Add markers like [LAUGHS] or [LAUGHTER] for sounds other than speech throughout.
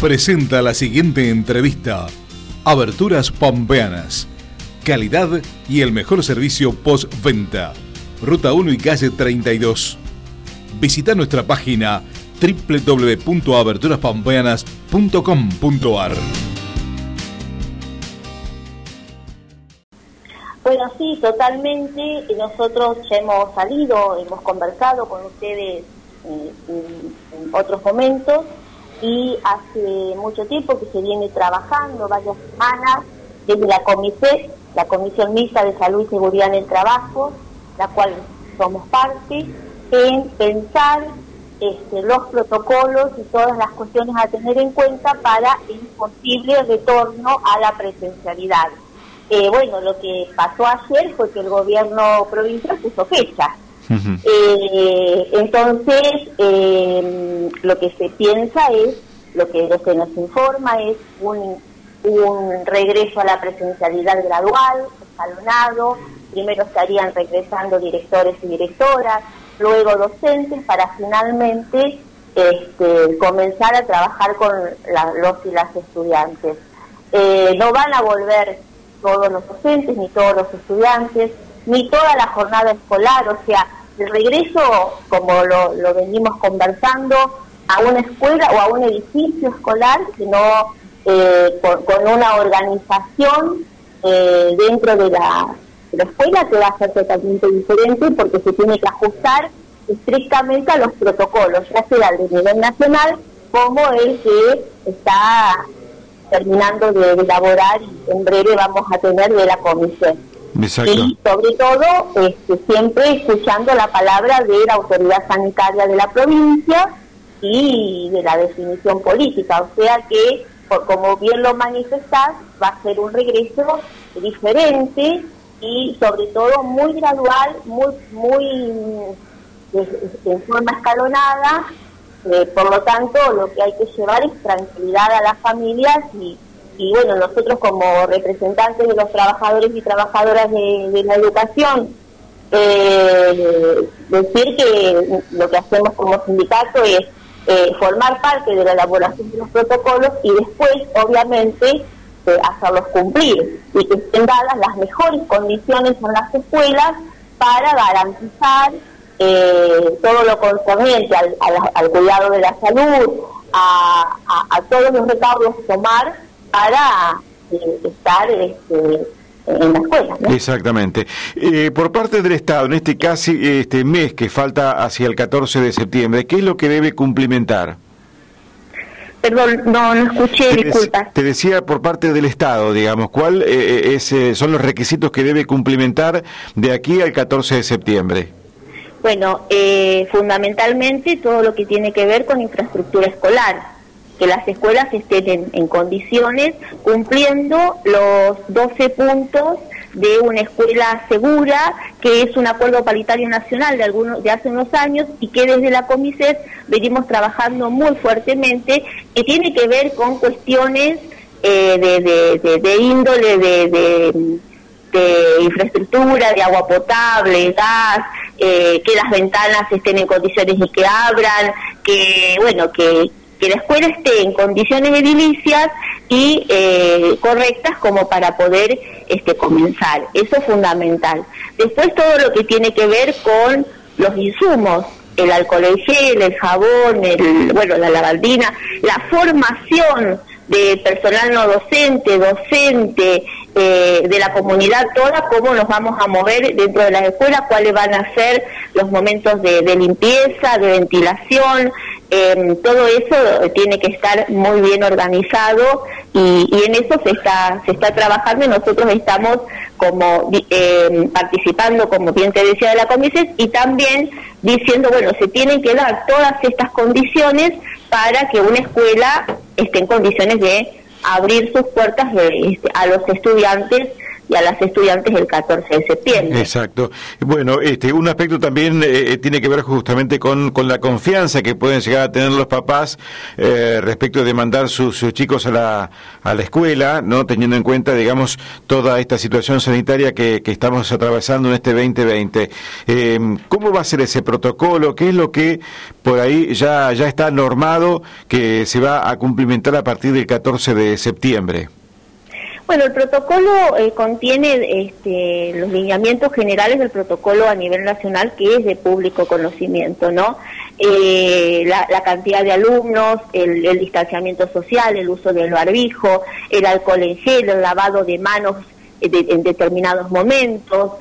presenta la siguiente entrevista. Aberturas Pampeanas. Calidad y el mejor servicio postventa. Ruta 1 y calle 32. Visita nuestra página www.aberturaspampeanas.com.ar. Bueno, sí, totalmente. Nosotros ya hemos salido, hemos conversado con ustedes en, otros momentos y hace mucho tiempo que se viene trabajando, varias semanas, desde la comité, la Comisión Mixta de Salud y Seguridad en el Trabajo, la cual somos parte, en pensar este, los protocolos y todas las cuestiones a tener en cuenta para el posible retorno a la presencialidad. Eh, bueno, lo que pasó ayer fue que el gobierno provincial puso fecha eh, entonces, eh, lo que se piensa es, lo que, se nos informa es un, un regreso a la presencialidad gradual, escalonado, primero estarían regresando directores y directoras, luego docentes, para finalmente este, comenzar a trabajar con los y las estudiantes. Eh, no van a volver todos los docentes, ni todos los estudiantes, ni toda la jornada escolar, o sea, el regreso, como lo, venimos conversando, a una escuela o a un edificio escolar, sino eh, con, una organización eh, dentro de la, escuela que va a ser totalmente diferente porque se tiene que ajustar estrictamente a los protocolos, ya sea de nivel nacional como el que está terminando de elaborar y en breve vamos a tener de la comisión. Y sobre todo, este, siempre escuchando la palabra de la autoridad sanitaria de la provincia y de la definición política. O sea que, por, como bien lo manifestás, va a ser un regreso diferente y sobre todo muy gradual, muy, muy en forma escalonada. Eh, por lo tanto, lo que hay que llevar es tranquilidad a las familias y y bueno, nosotros como representantes de los trabajadores y trabajadoras de, la educación, eh, decir que lo que hacemos como sindicato es eh, formar parte de la elaboración de los protocolos y después, obviamente, eh, hacerlos cumplir y que estén dadas las mejores condiciones en las escuelas para garantizar todo lo concerniente al, cuidado de la salud, a, todos los recaudos tomar para eh, estar este, en la escuela. Exactamente. Eh, por parte del Estado, en este casi este mes que falta hacia el 14 de septiembre, ¿qué es lo que debe cumplimentar? Perdón, no, no escuché, disculpa. Te decía por parte del Estado, digamos, ¿cuáles eh, son los requisitos que debe cumplimentar de aquí al 14 de septiembre? Bueno, fundamentalmente todo lo que tiene que ver con infraestructura escolar que las escuelas estén en, condiciones cumpliendo los 12 puntos de una escuela segura, que es un acuerdo paritario nacional de algunos de hace unos años y que desde la Comises venimos trabajando muy fuertemente, que tiene que ver con cuestiones eh, de, índole de, infraestructura, de agua potable, gas, eh, que las ventanas estén en condiciones y que abran, que bueno, que, que la escuela esté en condiciones edilicias y eh, correctas como para poder este, comenzar. Eso es fundamental. Después todo lo que tiene que ver con los insumos, el alcohol en gel, el jabón, el, bueno, la lavandina, la formación de personal no docente, docente, eh, de la comunidad toda, cómo nos vamos a mover dentro de las escuelas, cuáles van a ser los momentos de, de limpieza, de ventilación, eh, todo eso tiene que estar muy bien organizado y, en eso se está se está trabajando. Y nosotros estamos como eh, participando como bien te decía de la comisión y también diciendo bueno se tienen que dar todas estas condiciones para que una escuela esté en condiciones de abrir sus puertas este, a los estudiantes y a las estudiantes el 14 de septiembre. Exacto. Bueno, este, un aspecto también eh, tiene que ver justamente con, con la confianza que pueden llegar a tener los papás eh, respecto de mandar sus, sus, chicos a la, a la escuela, no teniendo en cuenta, digamos, toda esta situación sanitaria que, que estamos atravesando en este 2020. Eh, ¿Cómo va a ser ese protocolo? ¿Qué es lo que por ahí ya, ya está normado que se va a cumplimentar a partir del 14 de septiembre? Bueno, el protocolo eh, contiene este, los lineamientos generales del protocolo a nivel nacional que es de público conocimiento, ¿no? Eh, la, cantidad de alumnos, el, distanciamiento social, el uso del barbijo, el alcohol en gel, el lavado de manos en determinados momentos,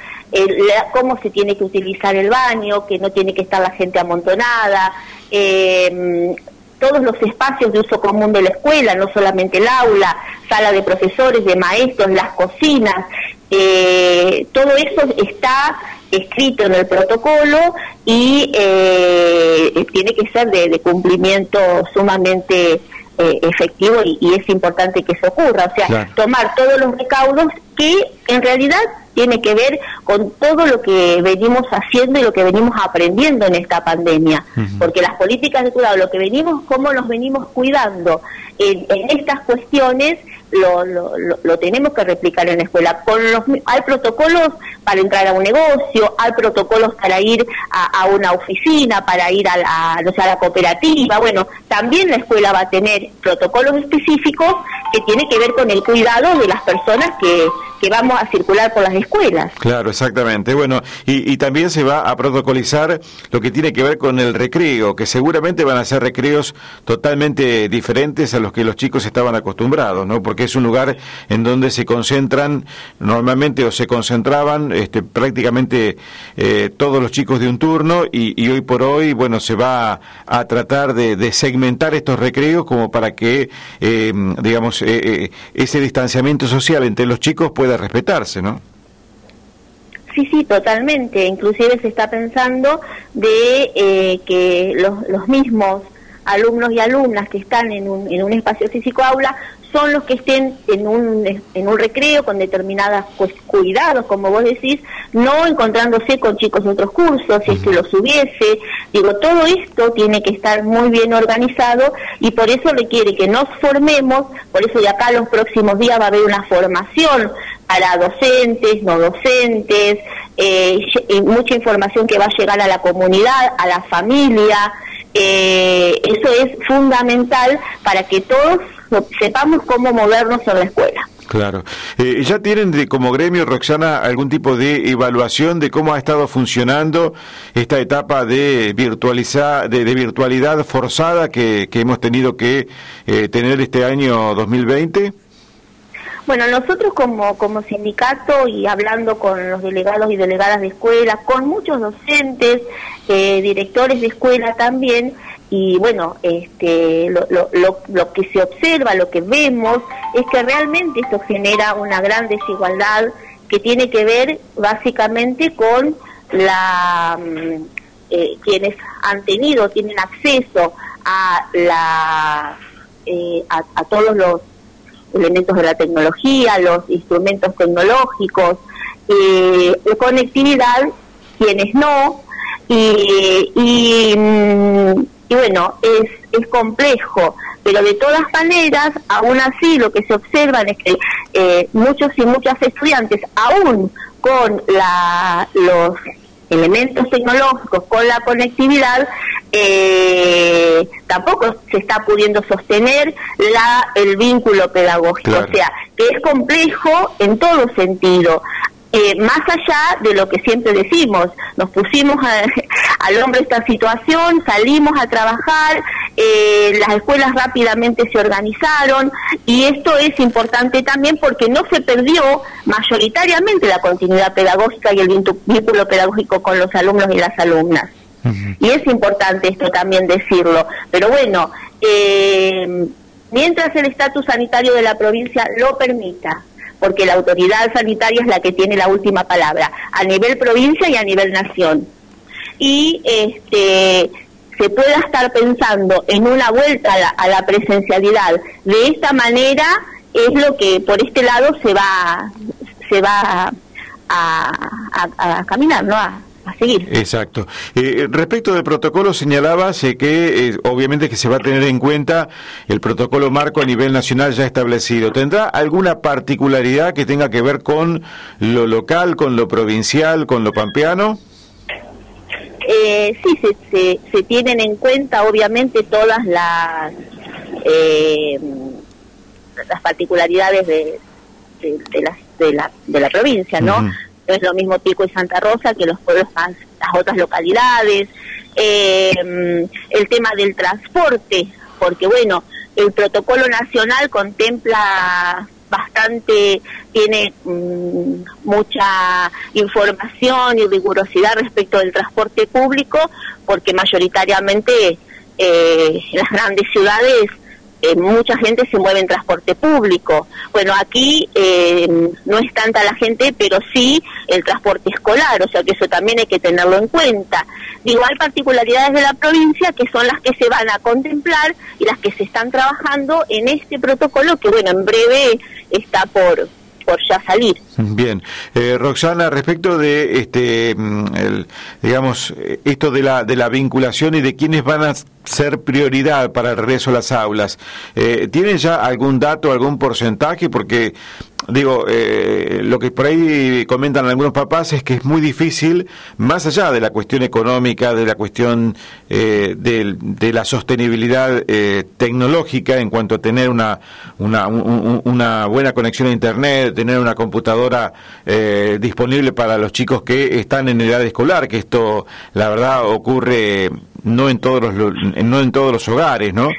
cómo se tiene que utilizar el baño, que no tiene que estar la gente amontonada, eh, todos los espacios de uso común de la escuela, no solamente el aula, sala de profesores, de maestros, las cocinas, eh, todo eso está escrito en el protocolo y eh, tiene que ser de, cumplimiento sumamente eh, efectivo y, es importante que eso ocurra, o sea, tomar todos los recaudos que en realidad tiene que ver con todo lo que venimos haciendo y lo que venimos aprendiendo en esta pandemia, porque las políticas de cuidado, lo que venimos, cómo nos venimos cuidando en, estas cuestiones, lo, lo, lo, tenemos que replicar en la escuela. Con los, hay protocolos para entrar a un negocio, hay protocolos para ir a, una oficina, para ir a la, no a la cooperativa. Bueno, también la escuela va a tener protocolos específicos que tiene que ver con el cuidado de las personas que, que vamos a circular por las escuelas. Claro, exactamente. Bueno, y, y, también se va a protocolizar lo que tiene que ver con el recreo, que seguramente van a ser recreos totalmente diferentes a los que los chicos estaban acostumbrados, ¿no? Porque es un lugar en donde se concentran normalmente o se concentraban este, prácticamente eh, todos los chicos de un turno y, y, hoy por hoy, bueno, se va a, tratar de, segmentar estos recreos como para que, eh, digamos, eh, ese distanciamiento social entre los chicos pueda respetarse, ¿no? Sí, sí, totalmente. Inclusive se está pensando de eh, que los, los mismos alumnos y alumnas que están en un, en un espacio físico aula son los que estén en un, en un recreo con determinados cuidados, como vos decís, no encontrándose con chicos de otros cursos, si es que los hubiese. Digo, todo esto tiene que estar muy bien organizado y por eso requiere que nos formemos, por eso de acá los próximos días va a haber una formación para docentes, no docentes, eh, mucha información que va a llegar a la comunidad, a la familia. Eh, eso es fundamental para que todos sepamos cómo movernos en la escuela. Claro. Eh, ¿Ya tienen como gremio, Roxana, algún tipo de evaluación de cómo ha estado funcionando esta etapa de, virtualizar, de, virtualidad forzada que, hemos tenido que tener este año 2020? Bueno, nosotros como, como sindicato y hablando con los delegados y delegadas de escuela, con muchos docentes, eh, directores de escuela también, y bueno, este, lo, lo, lo, que se observa, lo que vemos, es que realmente esto genera una gran desigualdad que tiene que ver básicamente con la mm, eh, quienes han tenido, tienen acceso a la eh, a todos los elementos de la tecnología, los instrumentos tecnológicos, eh, conectividad, quienes no, y, y, mm, bueno, es, complejo, pero de todas maneras, aún así lo que se observa es que eh, muchos y muchas estudiantes, aún con la, los elementos tecnológicos, con la conectividad, eh, tampoco se está pudiendo sostener la el vínculo pedagógico, o sea, que es complejo en todo sentido. Eh, más allá de lo que siempre decimos, nos pusimos [LAUGHS] al hombre esta situación, salimos a trabajar, eh, las escuelas rápidamente se organizaron y esto es importante también porque no se perdió mayoritariamente la continuidad pedagógica y el vínculo pedagógico con los alumnos y las alumnas. Y es importante esto también decirlo. Pero bueno, eh, mientras el estatus sanitario de la provincia lo permita, porque la autoridad sanitaria es la que tiene la última palabra, a nivel provincia y a nivel nación. Y este se pueda estar pensando en una vuelta a la, presencialidad de esta manera es lo que por este lado se va se va a, caminar, ¿no? A, seguir. Exacto. Eh, respecto del protocolo, señalabas eh, que obviamente que se va a tener en cuenta el protocolo marco a nivel nacional ya establecido. ¿Tendrá alguna particularidad que tenga que ver con lo local, con lo provincial, con lo pampeano? Eh, sí, se, se, tienen en cuenta obviamente todas las, eh, las particularidades de, de, la, de, la, de la provincia, ¿no? No es lo mismo Pico y Santa Rosa que los pueblos más, las otras localidades. Eh, el tema del transporte, porque bueno, el protocolo nacional contempla bastante, tiene mm, mucha información y rigurosidad respecto del transporte público, porque mayoritariamente eh, las grandes ciudades eh, mucha gente se mueve en transporte público. Bueno, aquí eh, no es tanta la gente, pero sí el transporte escolar, o sea que eso también hay que tenerlo en cuenta. Digo, hay particularidades de la provincia que son las que se van a contemplar y las que se están trabajando en este protocolo que, bueno, en breve está por, por ya. Bien, eh, Roxana, respecto de este, mm, digamos, esto de la de la vinculación y de quiénes van a ser prioridad para el regreso a las aulas, eh, ¿tienen ya algún dato, algún porcentaje? Porque digo, eh, lo que por ahí comentan algunos papás es que es muy difícil, más allá de la cuestión económica, de la cuestión eh, de, la sostenibilidad eh, tecnológica en cuanto a tener una, una, una, buena conexión a Internet, tener una computadora disponible para los chicos que están en edad escolar, que esto, la verdad, ocurre no en todos los no en todos los hogares no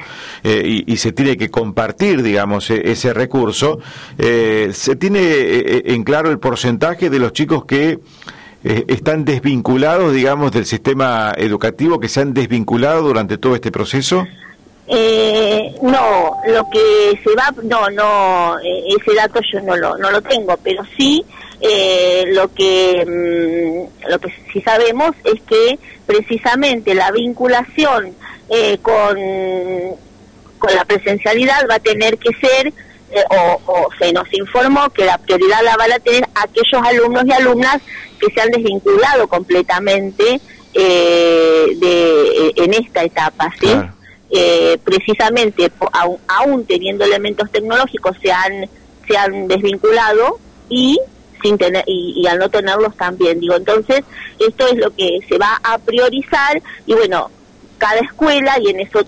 y, se tiene que compartir digamos e, ese recurso ¿Se tiene eh, eh, en claro el porcentaje de los chicos que eh, están desvinculados, digamos, del sistema educativo, que se han desvinculado durante todo este proceso? no, lo que se va, no, no, ese dato yo no lo, no lo tengo, pero sí lo que mm, lo que sí sabemos es que precisamente la vinculación con con la presencialidad va a tener que ser eh, o, se nos informó que la prioridad la van a tener aquellos alumnos y alumnas que se han desvinculado completamente eh, de, eh, en esta etapa, ¿sí? precisamente, aún, teniendo elementos tecnológicos, se han, se han desvinculado y sin tener y, al no tenerlos también. Digo entonces esto es lo que se va a priorizar y bueno cada escuela y en eso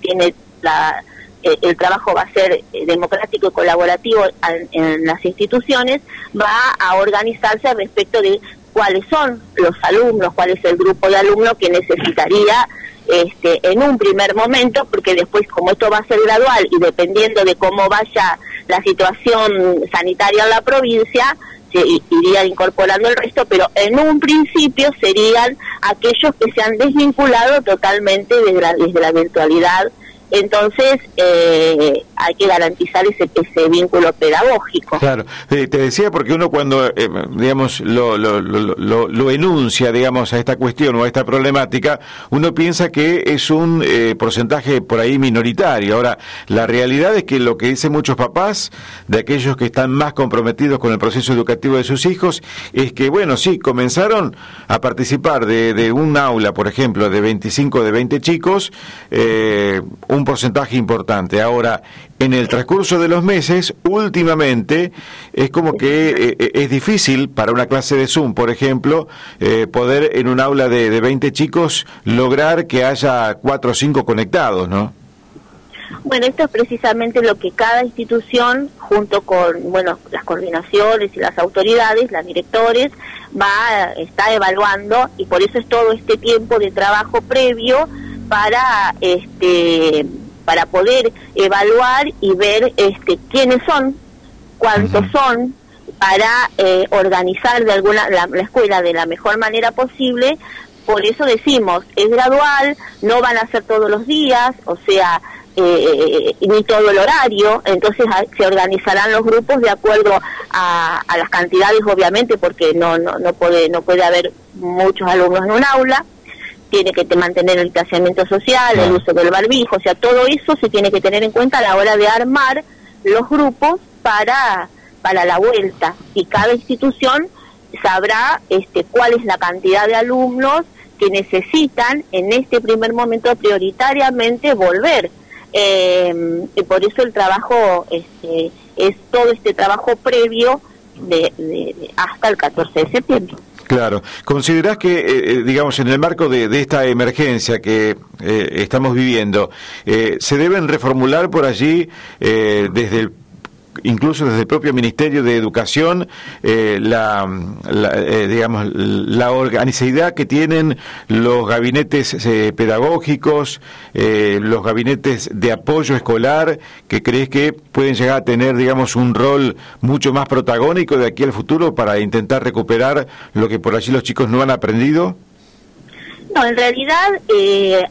tiene la eh, el trabajo va a ser eh, democrático y colaborativo en, las instituciones, va a organizarse respecto de cuáles son los alumnos, cuál es el grupo de alumnos que necesitaría este, en un primer momento, porque después como esto va a ser gradual y dependiendo de cómo vaya la situación sanitaria en la provincia, se irían incorporando el resto, pero en un principio serían aquellos que se han desvinculado totalmente desde la virtualidad entonces eh, hay que garantizar ese, ese vínculo pedagógico. Claro, te decía porque uno cuando, eh, digamos, lo, lo, lo, lo, enuncia, digamos, a esta cuestión o a esta problemática, uno piensa que es un eh, porcentaje por ahí minoritario. Ahora, la realidad es que lo que dicen muchos papás, de aquellos que están más comprometidos con el proceso educativo de sus hijos, es que, bueno, sí, comenzaron a participar de, de un aula, por ejemplo, de 25, de 20 chicos, eh, un porcentaje importante. Ahora, en el transcurso de los meses, últimamente, es como que eh, eh, es difícil para una clase de Zoom, por ejemplo, eh, poder en un aula de, de 20 chicos lograr que haya cuatro o cinco conectados, ¿no? Bueno, esto es precisamente lo que cada institución, junto con bueno las coordinaciones y las autoridades, las directores, va está evaluando y por eso es todo este tiempo de trabajo previo para este para poder evaluar y ver este quiénes son, cuántos son, para eh, organizar de alguna la, escuela de la mejor manera posible. Por eso decimos, es gradual, no van a ser todos los días, o sea, eh, ni todo el horario, entonces ah, se organizarán los grupos de acuerdo a, a, las cantidades, obviamente, porque no, no, no, puede, no puede haber muchos alumnos en un aula tiene que mantener el distanciamiento social, el uso del barbijo, o sea, todo eso se tiene que tener en cuenta a la hora de armar los grupos para para la vuelta y cada institución sabrá este, cuál es la cantidad de alumnos que necesitan en este primer momento prioritariamente volver. Eh, y por eso el trabajo este, es todo este trabajo previo de, hasta el 14 de septiembre. Claro. ¿Considerás que, eh, eh, digamos, en el marco de, esta emergencia que estamos viviendo, se deben reformular por allí desde el incluso desde el propio Ministerio de Educación, eh, la, eh, digamos, la organicidad que tienen los gabinetes eh, pedagógicos, los gabinetes de apoyo escolar, que crees que pueden llegar a tener, digamos, un rol mucho más protagónico de aquí al futuro para intentar recuperar lo que por allí los chicos no han aprendido? No, en realidad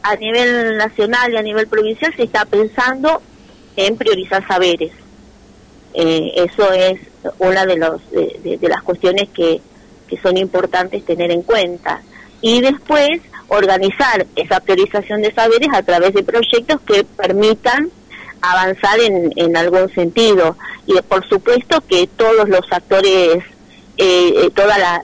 a nivel nacional y a nivel provincial se está pensando en priorizar saberes eh, eso es una de, los, de, las cuestiones que, que son importantes tener en cuenta. Y después organizar esa priorización de saberes a través de proyectos que permitan avanzar en, en algún sentido. Y por supuesto que todos los actores, eh, eh toda la,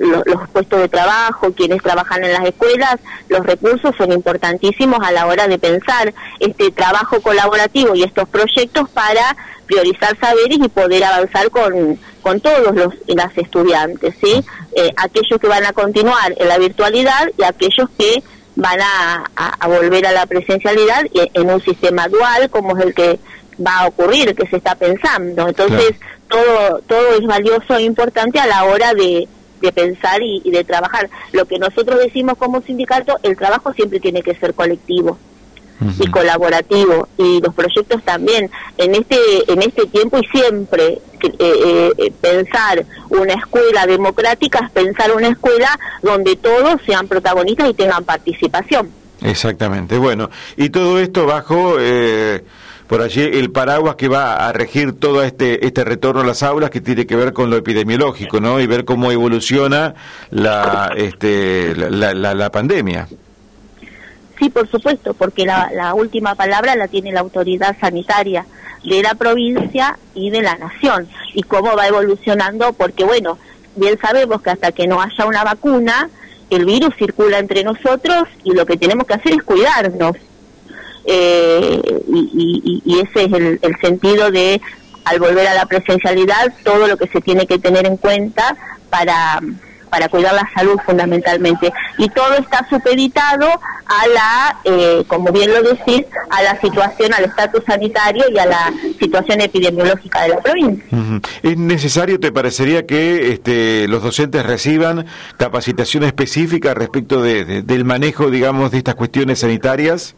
los, puestos de trabajo, quienes trabajan en las escuelas, los recursos son importantísimos a la hora de pensar este trabajo colaborativo y estos proyectos para priorizar saberes y poder avanzar con, con todos los las estudiantes, ¿sí? Eh, aquellos que van a continuar en la virtualidad y aquellos que van a, a, volver a la presencialidad en un sistema dual como es el que va a ocurrir, que se está pensando. Entonces, todo, todo es valioso e importante a la hora de, de pensar y, de trabajar. Lo que nosotros decimos como sindicato, el trabajo siempre tiene que ser colectivo y colaborativo y los proyectos también. En este en este tiempo y siempre eh, eh, pensar una escuela democrática es pensar una escuela donde todos sean protagonistas y tengan participación. Exactamente. Bueno y todo esto bajo eh, por allí el paraguas que va a regir todo este este retorno a las aulas que tiene que ver con lo epidemiológico, ¿no? Y ver cómo evoluciona la este la, la, pandemia. Sí, por supuesto, porque la, la última palabra la tiene la autoridad sanitaria de la provincia y de la nación y cómo va evolucionando, porque bueno, bien sabemos que hasta que no haya una vacuna, el virus circula entre nosotros y lo que tenemos que hacer es cuidarnos eh, y, ese es el, sentido de, al volver a la presencialidad, todo lo que se tiene que tener en cuenta para, para cuidar la salud fundamentalmente. Y todo está supeditado a la, eh, como bien lo decís, a la situación, al estatus sanitario y a la situación epidemiológica de la provincia. ¿Es necesario, te parecería, que este, los docentes reciban capacitación específica respecto de, del manejo, digamos, de estas cuestiones sanitarias?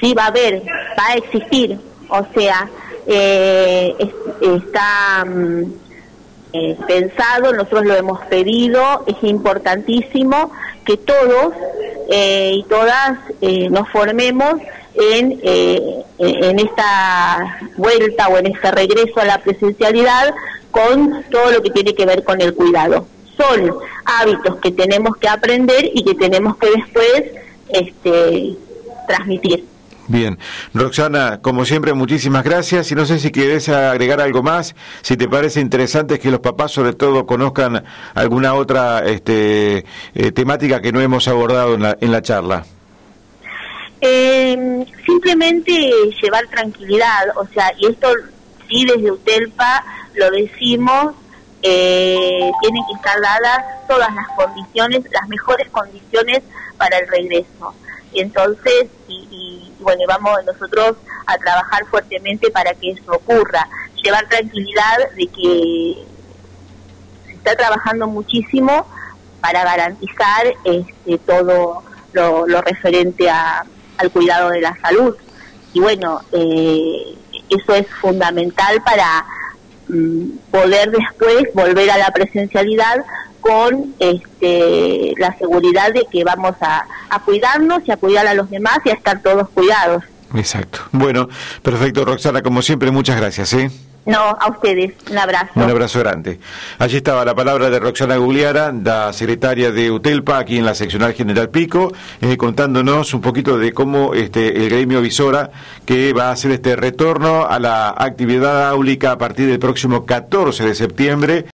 Sí va a haber, va a existir, o sea, eh, está mm, eh, pensado, nosotros lo hemos pedido, es importantísimo que todos eh, y todas nos formemos en, en esta vuelta o en este regreso a la presencialidad con todo lo que tiene que ver con el cuidado. Son hábitos que tenemos que aprender y que tenemos que después este, transmitir. Bien, Roxana, como siempre, muchísimas gracias. Y no sé si quieres agregar algo más, si te parece interesante que los papás, sobre todo, conozcan alguna otra este, eh, temática que no hemos abordado en la, en la charla. Em, simplemente llevar tranquilidad, o sea, y esto sí desde UTELPA lo decimos, eh, tienen que estar dadas todas las condiciones, las mejores condiciones para el regreso. Y entonces, y bueno, vamos nosotros a trabajar fuertemente para que eso ocurra, llevar tranquilidad de que se está trabajando muchísimo para garantizar este, todo lo, referente al cuidado de la salud. Y bueno, eh, eso es fundamental para mm, poder después volver a la presencialidad con este, la seguridad de que vamos a, cuidarnos y a cuidar a los demás y a estar todos cuidados. Exacto. Bueno, perfecto, Roxana, como siempre, muchas gracias. ¿eh? No, a ustedes, un abrazo. Un abrazo grande. Allí estaba la palabra de Roxana Gugliara, la secretaria de UTELPA, aquí en la seccional General Pico, eh, contándonos un poquito de cómo este, el gremio visora que va a hacer este retorno a la actividad áulica a partir del próximo 14 de septiembre.